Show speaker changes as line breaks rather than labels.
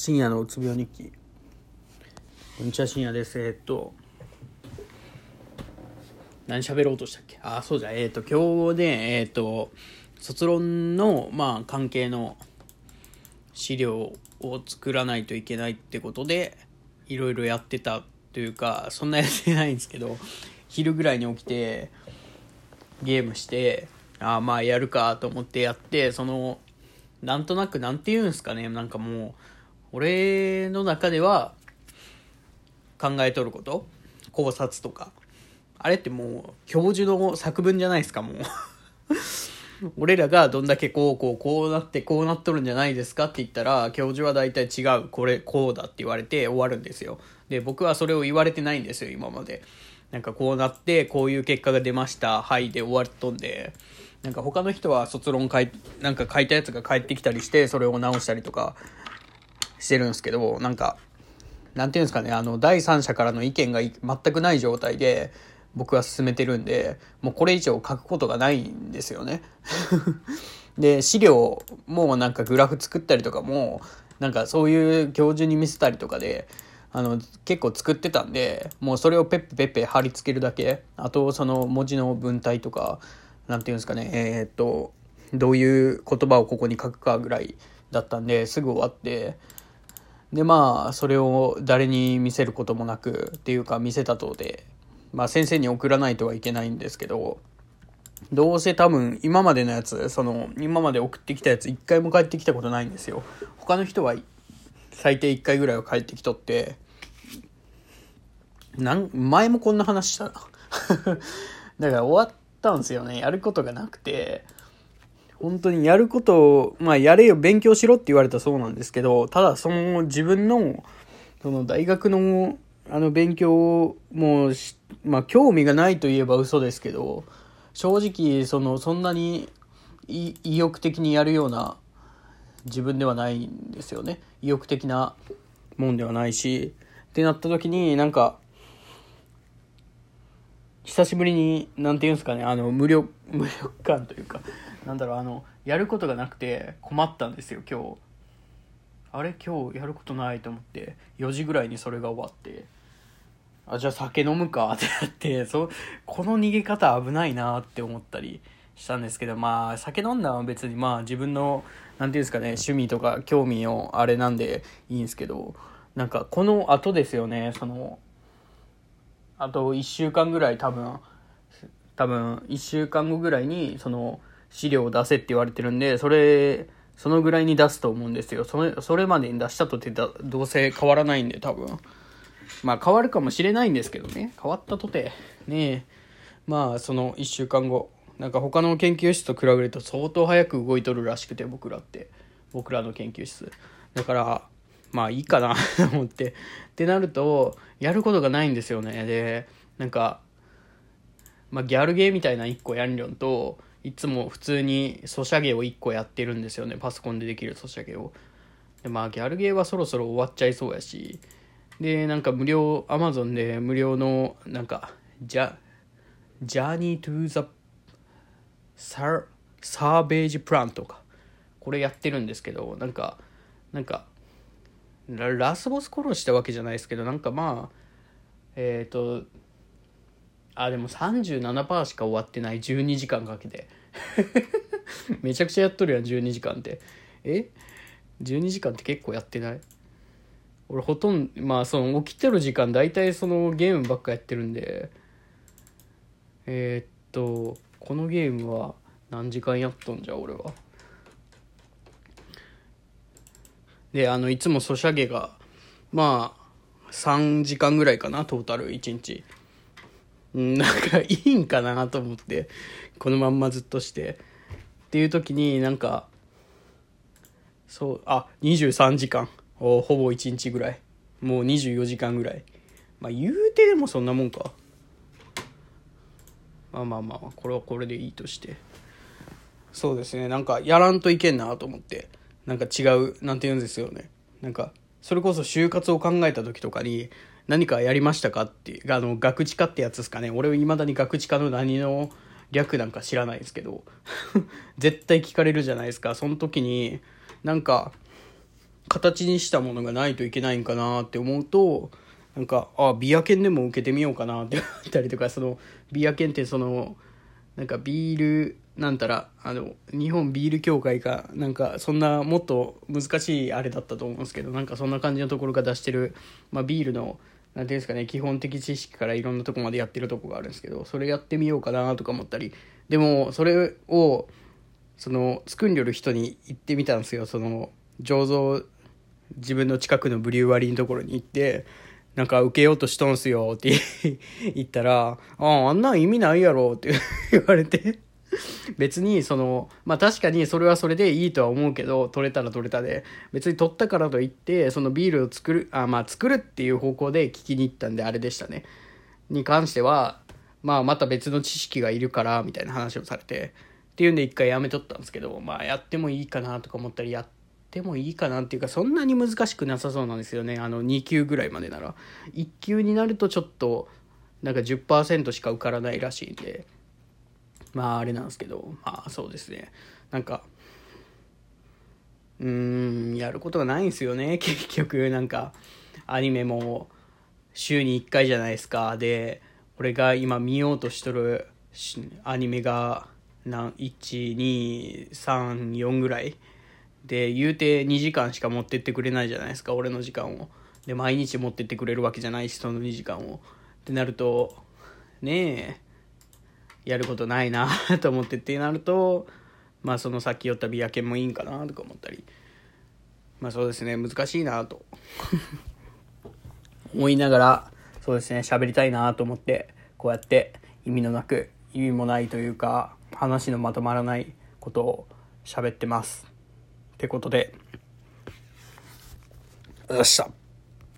深夜のうつ病日記。こんにちは深夜です。えっと何喋ろうとしたっけ？あそうじゃえっと今日でえっと卒論のまあ関係の資料を作らないといけないってことでいろいろやってたというかそんなやってないんですけど昼ぐらいに起きてゲームしてああまあやるかと思ってやってそのなんとなくなんて言うんですかね。なんかもう俺の中では考えとること考察とかあれってもう教授の作文じゃないですかもう。俺らがどんだけこうこうこうなってこうなっとるんじゃないですかって言ったら教授は大体違う。これこうだって言われて終わるんですよ。で僕はそれを言われてないんですよ今まで。なんかこうなってこういう結果が出ました。はいで終わっとんで。なんか他の人は卒論書いなんか書いたやつが返ってきたりしてそれを直したりとか。してるんですけどなんかなんていうんですかねあの第三者からの意見が全くない状態で僕は進めてるんでもうこれ以上書くことがないんですよね。で資料もなんかグラフ作ったりとかもなんかそういう教授に見せたりとかであの結構作ってたんでもうそれをペッペペッペ貼り付けるだけ。あとその文字の文体とかなんていうんですかねえー、っとどういう言葉をここに書くかぐらいだったんですぐ終わってでまあそれを誰に見せることもなくっていうか見せたとでまあ先生に送らないとはいけないんですけどどうせ多分今までのやつその今まで送ってきたやつ一回も返ってきたことないんですよ。他の人は最低1回ぐらいは帰ってきとってなん前もこんな話した だから終わったんですよね。やることがなくて。本当にやることをまあやれよ勉強しろって言われたそうなんですけどただその自分のその大学のあの勉強をもうまあ興味がないといえば嘘ですけど正直そのそんなに意欲的にやるような自分ではないんですよね。意欲的なもんではないしってなった時になんか久しぶりに何て言うんですかねあの無力 無力感というかなんだろうあのやることがなくて困ったんですよ今日。あれ？今日やることないと思って。4時ぐらいにそれが終わって。あじゃあ酒飲むか？ってなって。そこの逃げ方危ないなって思ったりしたんですけどまあ酒飲んだは別にまあ自分の何て言うんですかね趣味とか興味のあれなんでいいんですけどなんかこの後ですよねそのあと1週間ぐらい多分多分1週間後ぐらいにその資料を出せって言われてるんでそれそのぐらいに出すと思うんですよ。それそれまでに出したとってどうせ変わらないんで多分。まあ変わるかもしれないんですけどね。変わったとて。ねまあその1週間後。なんか他の研究室と比べると相当早く動いとるらしくて僕らって。僕らの研究室。だからまあいいかなと 思って。ってなるとやることがないんですよね。でなんか、まあ、ギャルゲーみたいな1個やんりょんといつも普通にソシャゲを1個やってるんですよね。パソコンでできるソシャゲを。でまあギャルゲーはそろそろ終わっちゃいそうやし。でなんか無料アマゾンで無料のなんかジャジャーニートゥーザササーベージプランとか。これやってるんですけどなんかなんかラスボス殺したわけじゃないですけどなんかまあえっ、ー、とあでも37%しか終わってない。12時間かけて。めちゃくちゃやっとるやん12時間って。え？12時間って結構やってない？俺ほとんどまあその起きてる時間大体そのゲームばっかやってるんで。えー、っとこのゲームは何時間やっとんじゃ俺は。であのいつもソシャゲがまあ3時間ぐらいかなトータル1日。なんかいいんかなと思ってこのまんまずっとして。っていう時になんかそうあ23時間。ほぼ1日ぐらい。もう24時間ぐらい。まあ言うてでもそんなもんか。まあまあまあこれはこれでいいとして。そうですね。なんかやらんといけんなと思って。なんか違うなんて言うんですよね。なんかそれこそ就活を考えた時とかに何かやりましたかってあの学知化ってやつですかね。俺はいまだに学知化の何の略なんか知らないですけど。絶対聞かれるじゃないですか。その時になんか形にしたものがないといけないんかなって思うとなんかあビア犬でも受けてみようかなって思ったりとかそのビア犬ってそのなんかビールなんたらあの日本ビール協会かなんかそんなもっと難しいあれだったと思うんですけどなんかそんな感じのところが出してる、まあ、ビールの何ていうんですかね基本的知識からいろんなとこまでやってるとこがあるんですけどそれやってみようかなとか思ったりでもそれをその作んりょる人に行ってみたんですよその醸造自分の近くのブリュワリーのところに行ってなんか受けようとしとんすよって言ったら、ああ、あんなん意味ないやろって言われて。別にそのまあ確かにそれはそれでいいとは思うけど取れたら取れたで別に取ったからといってそのビールを作るあまあ作るっていう方向で聞きに行ったんであれでしたね。に関してはまあまた別の知識がいるからみたいな話をされてっていうんで一回やめとったんですけどまあやってもいいかなとか思ったりやってもいいかなっていうかそんなに難しくなさそうなんですよね。あの2級ぐらいまでなら。1級になるとちょっとなんか10%しか受からないらしいんで。まああれなんですけどまあそうですね。なんかうーんやることがないんですよね。結局なんかアニメも週に1回じゃないですか。で俺が今見ようとしとるアニメが1234ぐらい。で言うて2時間しか持ってってくれないじゃないですか。俺の時間を。で毎日持ってってくれるわけじゃないしその2時間を。ってなるとねえやることないな と思ってってなるとまあそのさっき言ったビア犬もいいんかなとか思ったり。まあそうですね難しいなと。思いながらそうですね喋りたいなと思ってこうやって意味のなく意味もないというか話のまとまらないことを喋ってます。ってことで。よっしゃ。